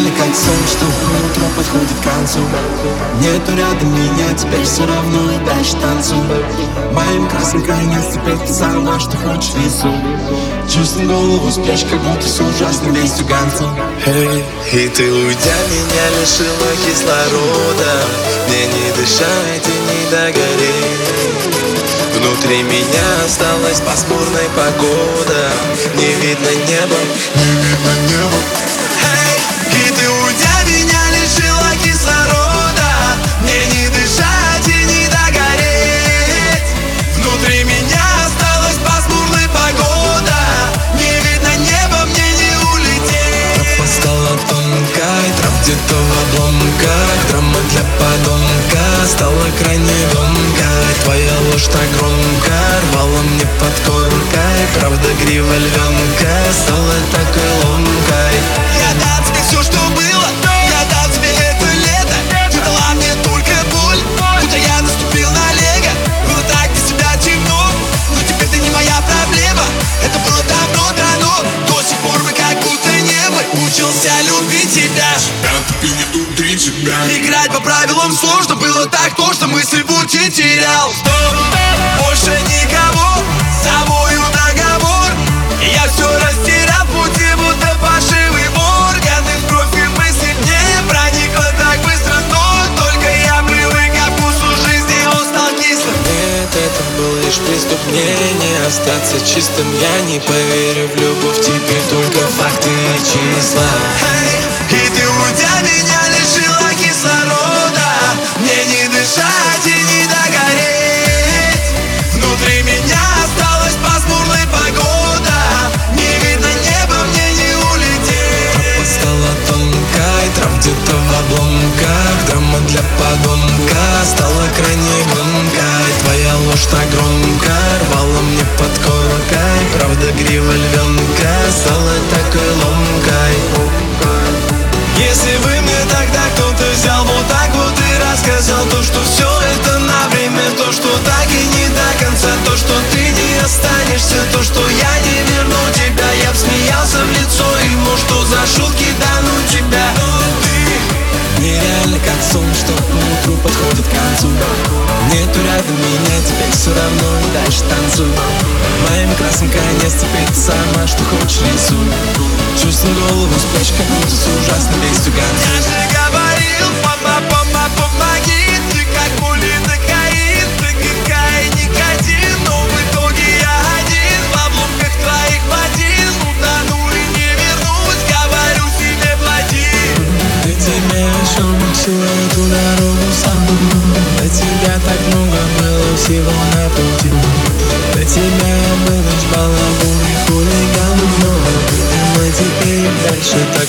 Как сон, что утро подходит к концу. Нету рядом меня, теперь все равно и дальше танцуй Моим красным крайне теперь ты сама, что хочешь рисуй Чувствую голову спрячь, как будто с ужасным вестью ганцу Эй, и ты уйдя меня лишила кислорода. Мне не дышать и не догореть. Внутри меня осталась пасмурная погода. Не видно неба, не видно неба где-то в обломках. Драма для подонка стала крайне громкой. Твоя ложь так громко рвала мне под коркой. Правда грива львенка стала такой ломкой Любить тебя. Ты не внутри тебя. Играть по правилам сложно Было так тошно, мысль в пути терял. Стоп, больше никого С собою договор. Я все растерял пути, будто пошивый органы. В кровь и мысли не проникло так быстро Но только я привык ко вкусу жизни, он стал кислым. Нет, это был лишь преступление Остаться чистым я не поверю. В любовь Теперь только факты и числа подонка стала крайне громкой Твоя ложь так громко рвала мне под коркой Правда грива львенка стала такой ломкой. Если бы мне тогда кто-то взял вот так вот и рассказал То, что все это на время То, что так и не до конца То, что ты не останешься То, что что утру подходит к концу. Нету рядом меня, теперь все равно и дальше танцуй Моим красным конец теперь ты сама, что хочешь рисуй Чувствую голову спрячь, как будто с ужасной вестью Я же говорил эту дорогу сам Для тебя так много было всего на пути. Для тебя я был лишь балабун и хулиган Но а мы теперь дальше так